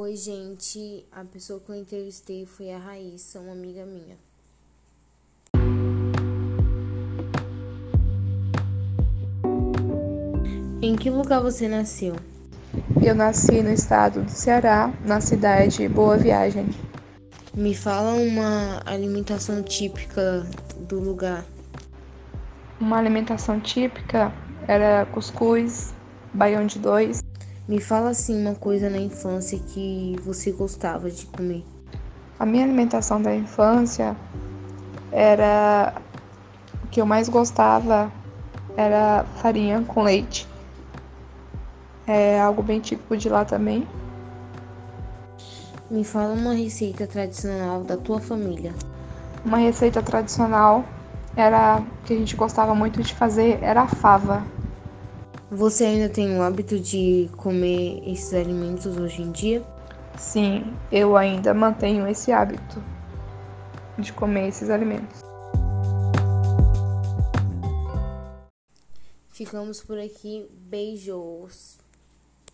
Oi, gente. A pessoa que eu entrevistei foi a Raíssa, uma amiga minha. Em que lugar você nasceu? Eu nasci no estado do Ceará, na cidade de Boa Viagem. Me fala uma alimentação típica do lugar. Uma alimentação típica era cuscuz, baião de dois. Me fala assim uma coisa na infância que você gostava de comer. A minha alimentação da infância era o que eu mais gostava era farinha com leite. É algo bem típico de lá também. Me fala uma receita tradicional da tua família. Uma receita tradicional era que a gente gostava muito de fazer era a fava. Você ainda tem o hábito de comer esses alimentos hoje em dia? Sim, eu ainda mantenho esse hábito de comer esses alimentos. Ficamos por aqui. Beijos.